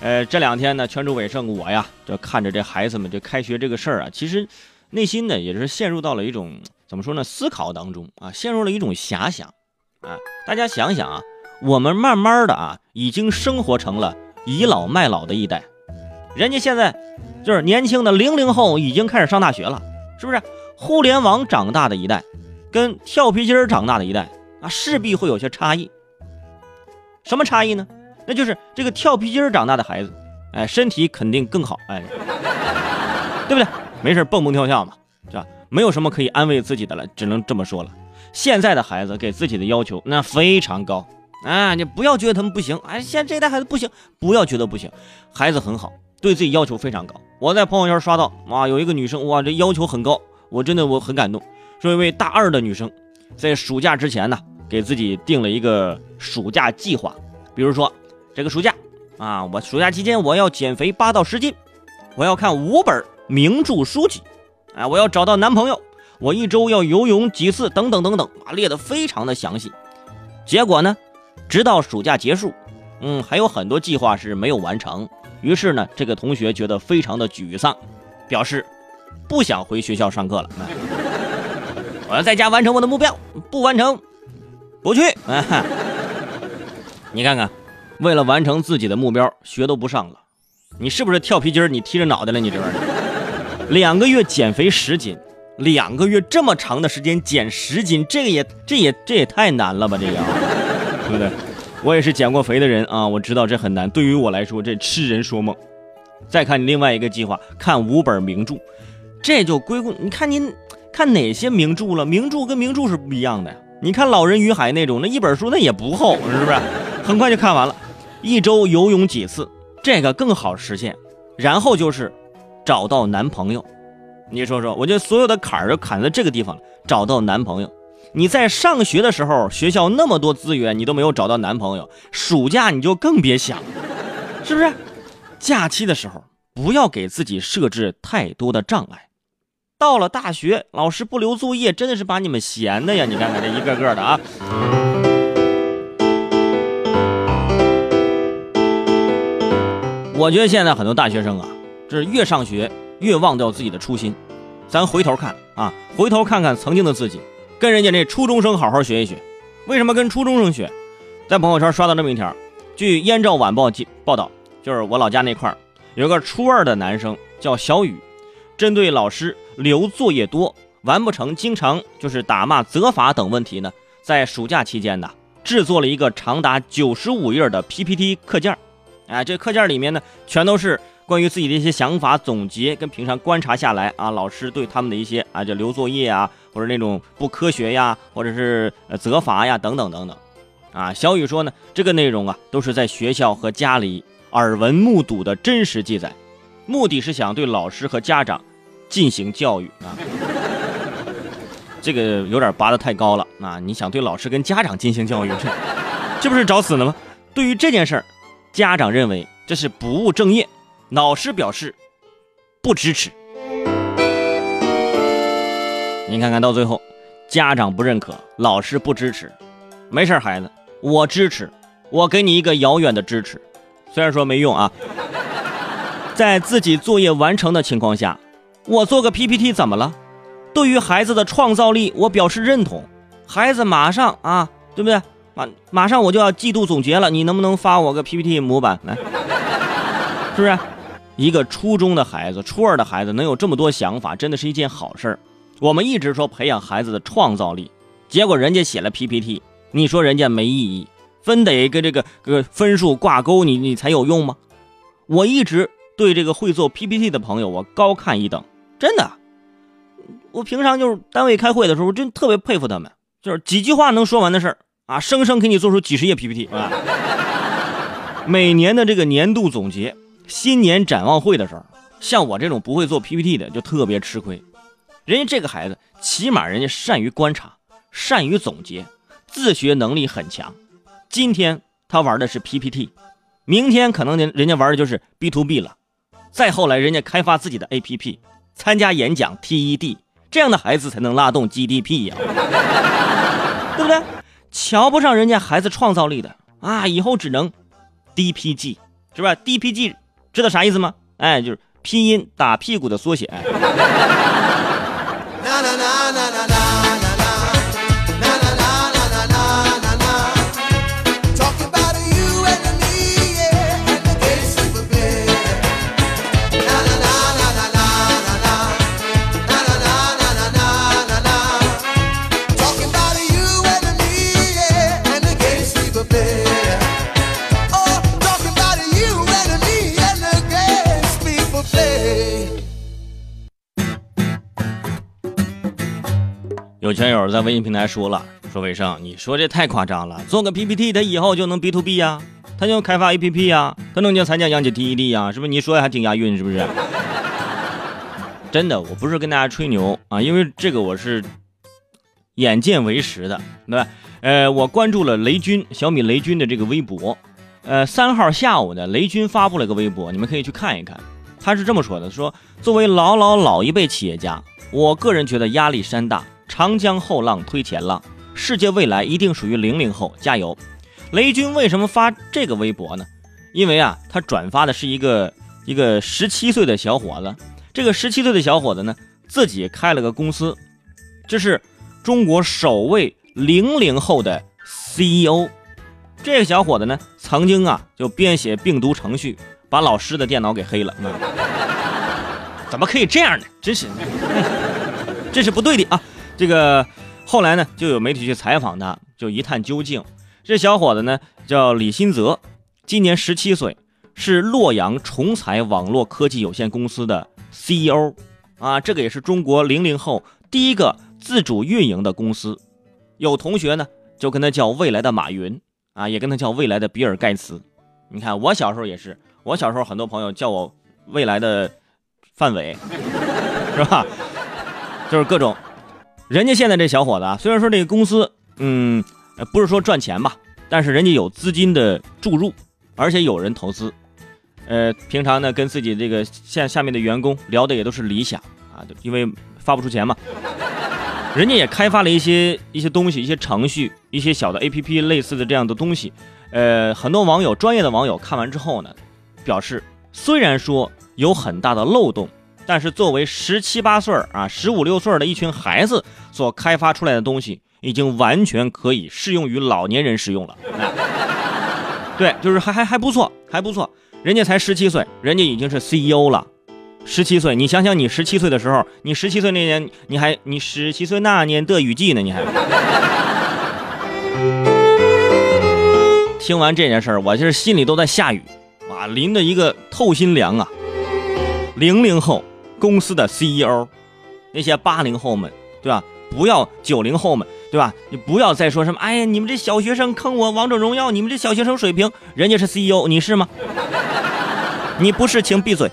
呃，这两天呢，全州伟盛，我呀，就看着这孩子们这开学这个事儿啊，其实内心呢，也是陷入到了一种怎么说呢，思考当中啊，陷入了一种遐想啊。大家想想啊，我们慢慢的啊，已经生活成了倚老卖老的一代，人家现在就是年轻的零零后已经开始上大学了，是不是？互联网长大的一代，跟跳皮筋长大的一代啊，势必会有些差异。什么差异呢？那就是这个跳皮筋长大的孩子，哎，身体肯定更好，哎，对不对？没事蹦蹦跳跳嘛，是吧？没有什么可以安慰自己的了，只能这么说了。现在的孩子给自己的要求那非常高啊！你不要觉得他们不行，哎，现在这一代孩子不行，不要觉得不行，孩子很好，对自己要求非常高。我在朋友圈刷到，哇，有一个女生，哇，这要求很高，我真的我很感动。说一位大二的女生，在暑假之前呢，给自己定了一个暑假计划，比如说。这个暑假啊，我暑假期间我要减肥八到十斤，我要看五本名著书籍，啊，我要找到男朋友，我一周要游泳几次，等等等等啊，列的非常的详细。结果呢，直到暑假结束，嗯，还有很多计划是没有完成。于是呢，这个同学觉得非常的沮丧，表示不想回学校上课了。我要在家完成我的目标，不完成不去。你看看。为了完成自己的目标，学都不上了，你是不是跳皮筋你踢着脑袋了？你这玩意儿，两个月减肥十斤，两个月这么长的时间减十斤，这个也这也这也太难了吧？这个，对不对？我也是减过肥的人啊，我知道这很难。对于我来说，这痴人说梦。再看你另外一个计划，看五本名著，这就归功你看您看哪些名著了？名著跟名著是不一样的呀。你看《老人与海》那种，那一本书那也不厚，是不是？很快就看完了。一周游泳几次，这个更好实现。然后就是找到男朋友，你说说，我觉得所有的坎儿就砍在这个地方了。找到男朋友，你在上学的时候，学校那么多资源，你都没有找到男朋友，暑假你就更别想，是不是？假期的时候不要给自己设置太多的障碍。到了大学，老师不留作业，真的是把你们闲的呀！你看看这一个个的啊。我觉得现在很多大学生啊，这是越上学越忘掉自己的初心。咱回头看啊，回头看看曾经的自己，跟人家那初中生好好学一学。为什么跟初中生学？在朋友圈刷到这么一条，据《燕赵晚报》记报道，就是我老家那块儿有个初二的男生叫小雨，针对老师留作业多、完不成、经常就是打骂、责罚等问题呢，在暑假期间呢，制作了一个长达九十五页的 PPT 课件。哎，这课件里面呢，全都是关于自己的一些想法总结，跟平常观察下来啊，老师对他们的一些啊，就留作业啊，或者那种不科学呀，或者是责罚呀，等等等等。啊，小雨说呢，这个内容啊，都是在学校和家里耳闻目睹的真实记载，目的是想对老师和家长进行教育啊。这个有点拔得太高了啊！你想对老师跟家长进行教育，这这不是找死呢吗？对于这件事儿。家长认为这是不务正业，老师表示不支持。你看看到最后，家长不认可，老师不支持。没事孩子，我支持，我给你一个遥远的支持，虽然说没用啊。在自己作业完成的情况下，我做个 PPT 怎么了？对于孩子的创造力，我表示认同。孩子马上啊，对不对？马马上我就要季度总结了，你能不能发我个 PPT 模板来？是不是？一个初中的孩子，初二的孩子能有这么多想法，真的是一件好事儿。我们一直说培养孩子的创造力，结果人家写了 PPT，你说人家没意义，非得跟这个个分数挂钩，你你才有用吗？我一直对这个会做 PPT 的朋友，我高看一等，真的。我平常就是单位开会的时候，真特别佩服他们，就是几句话能说完的事儿。啊，生生给你做出几十页 PPT 啊！每年的这个年度总结、新年展望会的时候，像我这种不会做 PPT 的就特别吃亏。人家这个孩子起码人家善于观察，善于总结，自学能力很强。今天他玩的是 PPT，明天可能人人家玩的就是 B to B 了，再后来人家开发自己的 APP，参加演讲 TED，这样的孩子才能拉动 GDP 呀，对不对？瞧不上人家孩子创造力的啊，以后只能 DPG，是吧？DPG 知道啥意思吗？哎，就是拼音打屁股的缩写。有圈友在微信平台说了，说伟生，你说这太夸张了，做个 PPT，他以后就能 B to B 呀，他就开发 APP 呀，他能就参加央企 TED 呀，是不是？你说的还挺押韵，是不是？真的，我不是跟大家吹牛啊，因为这个我是眼见为实的，对吧？呃，我关注了雷军小米雷军的这个微博，呃，三号下午呢，雷军发布了个微博，你们可以去看一看，他是这么说的：说作为老老老一辈企业家，我个人觉得压力山大。长江后浪推前浪，世界未来一定属于零零后，加油！雷军为什么发这个微博呢？因为啊，他转发的是一个一个十七岁的小伙子。这个十七岁的小伙子呢，自己开了个公司，这是中国首位零零后的 CEO。这个小伙子呢，曾经啊就编写病毒程序，把老师的电脑给黑了。怎么可以这样呢？真是，这是不对的啊！这个后来呢，就有媒体去采访他，就一探究竟。这小伙子呢叫李新泽，今年十七岁，是洛阳重彩网络科技有限公司的 CEO 啊。这个也是中国零零后第一个自主运营的公司。有同学呢就跟他叫未来的马云啊，也跟他叫未来的比尔盖茨。你看我小时候也是，我小时候很多朋友叫我未来的范伟，是吧？就是各种。人家现在这小伙子啊，虽然说这个公司，嗯，不是说赚钱吧，但是人家有资金的注入，而且有人投资，呃，平常呢跟自己这个下下面的员工聊的也都是理想啊，因为发不出钱嘛，人家也开发了一些一些东西，一些程序，一些小的 A P P 类似的这样的东西，呃，很多网友专业的网友看完之后呢，表示虽然说有很大的漏洞。但是作为十七八岁啊，十五六岁的一群孩子所开发出来的东西，已经完全可以适用于老年人使用了。对，就是还还还不错，还不错。人家才十七岁，人家已经是 CEO 了。十七岁，你想想，你十七岁的时候，你十七岁那年，你还你十七岁那年的雨季呢？你还？听完这件事儿，我就是心里都在下雨，哇，淋的一个透心凉啊！零零后。公司的 CEO，那些八零后们，对吧？不要九零后们，对吧？你不要再说什么，哎呀，你们这小学生坑我王者荣耀，你们这小学生水平，人家是 CEO，你是吗？你不是，请闭嘴。